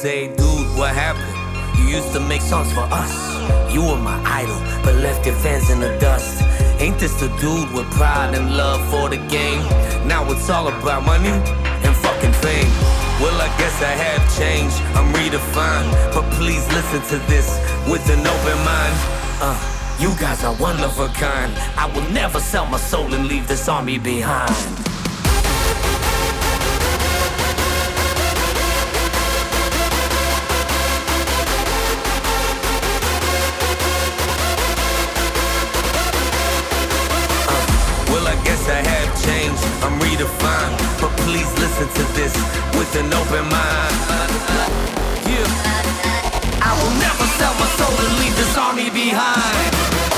say, dude, what happened? You used to make songs for us. You were my idol, but left your fans in the dust. Ain't this the dude with pride and love for the game? Now it's all about money and fucking fame. Well, I guess I have changed, I'm redefined. But please listen to this with an open mind. Uh, you guys are one of a kind. I will never sell my soul and leave this army behind. Redefined. But please listen to this with an open mind. Yeah. I will never sell my soul and leave this army behind.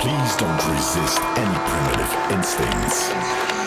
Please don't resist any primitive instincts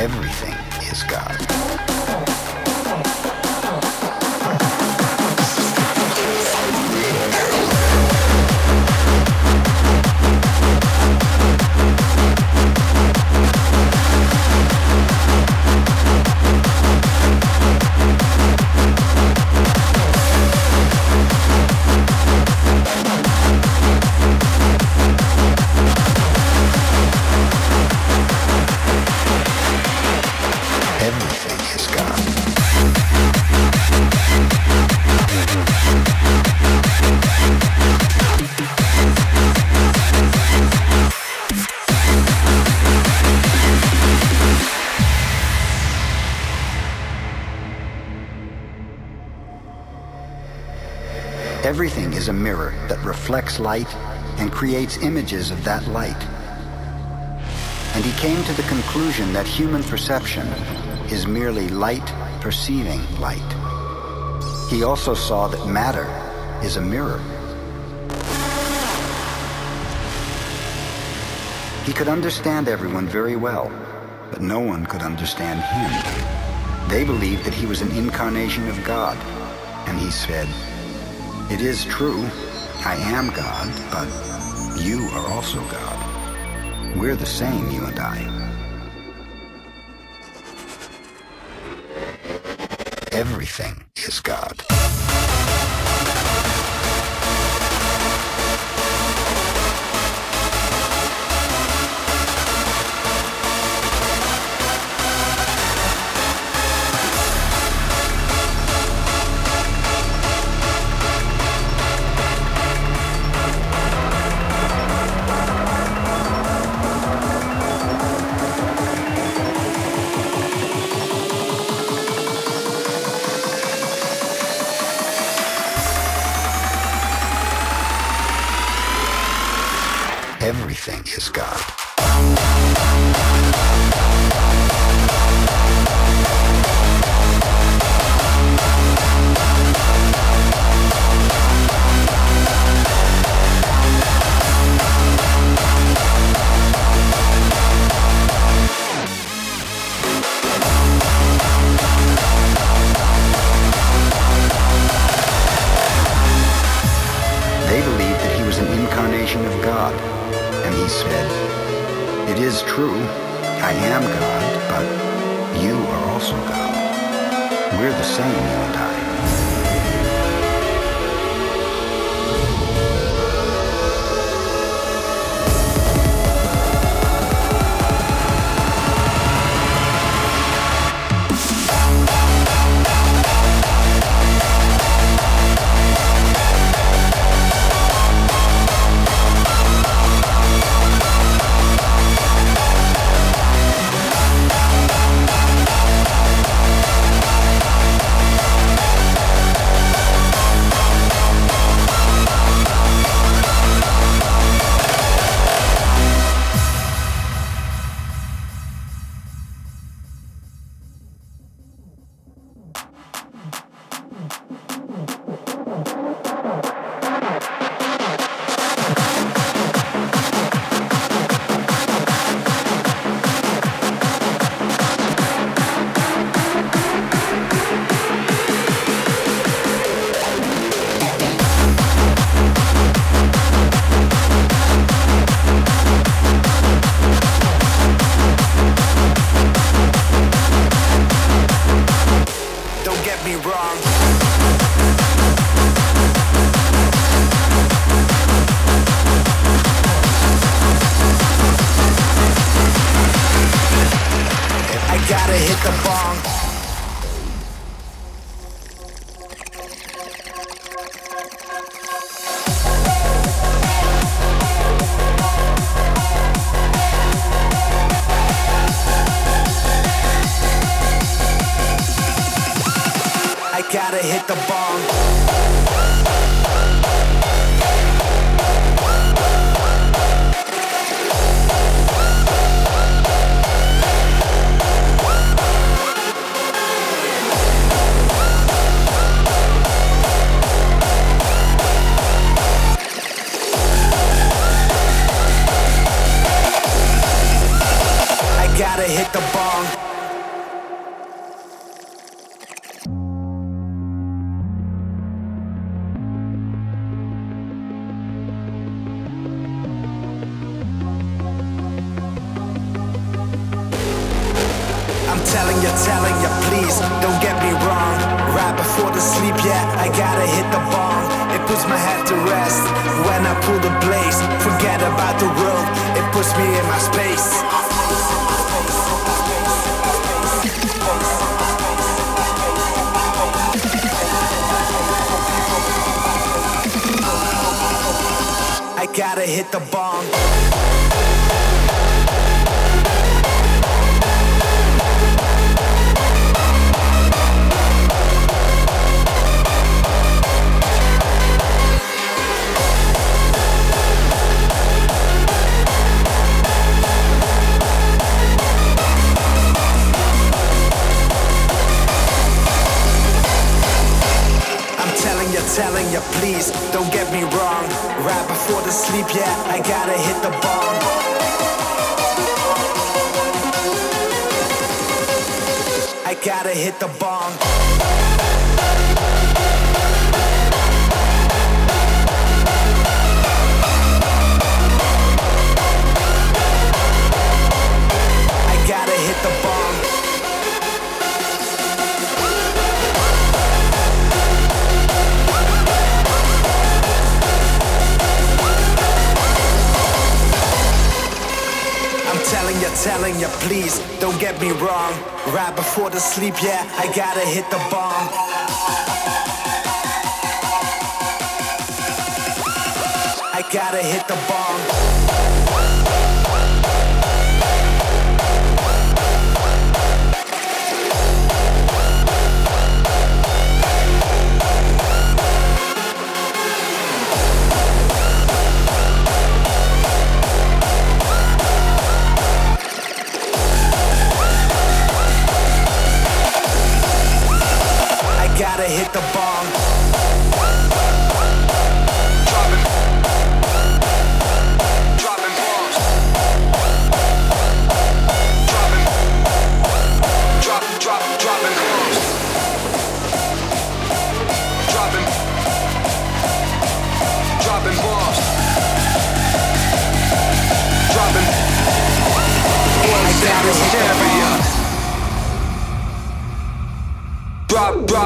Everything is a mirror that reflects light and creates images of that light. And he came to the conclusion that human perception is merely light perceiving light. He also saw that matter is a mirror. He could understand everyone very well, but no one could understand him. They believed that he was an incarnation of God, and he said, it is true, I am God, but you are also God. We're the same, you and I. Everything is God. hit the bong. please don't get me wrong. Right before the sleep, yeah, I gotta hit the bomb. I gotta hit the bomb. the bomb.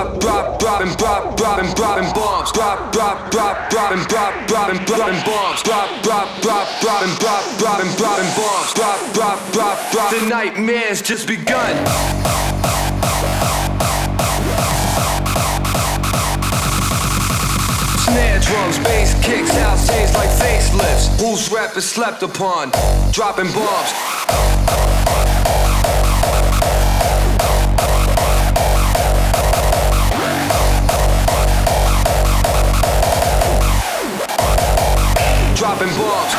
drop, drop, dropping, drop, dropping, dropping bombs, drop, drop, drop, dropping, drop, dropping, dropping bombs, drop, drop, drop, dropping, drop, dropping, dropping bombs, drop, drop, drop, drop. The nightmare's just begun. snare drums, bass kicks, out stage like facelifts. Who's rap is slept upon? Dropping bombs. dropping bombs.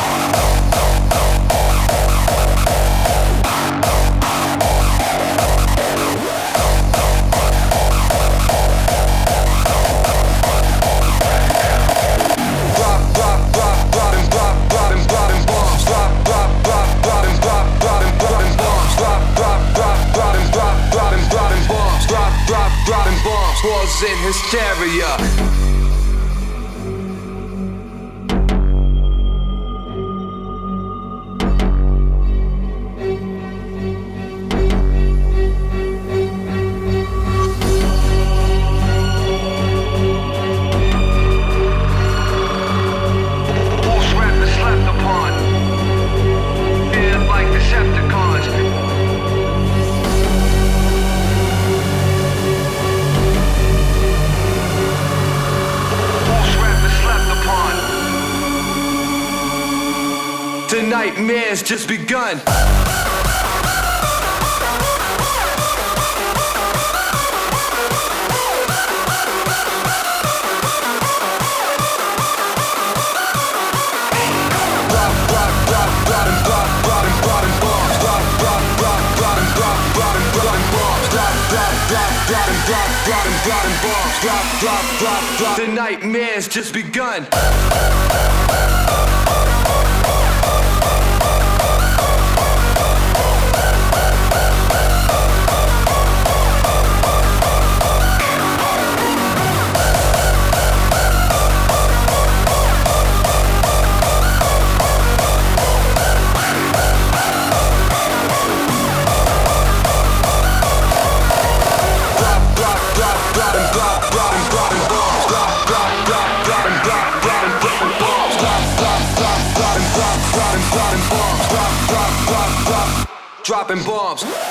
Drop, drop, drop, drop, drop, drop, drop, bombs. Drop, drop, drop, drop, drop, drop, drop, bombs. Drop, drop, drop, drop, drop, drop, bombs. Drop, drop, drop, bombs. in hysteria. nightmare's just begun. The nightmare's just begun. dropping bombs.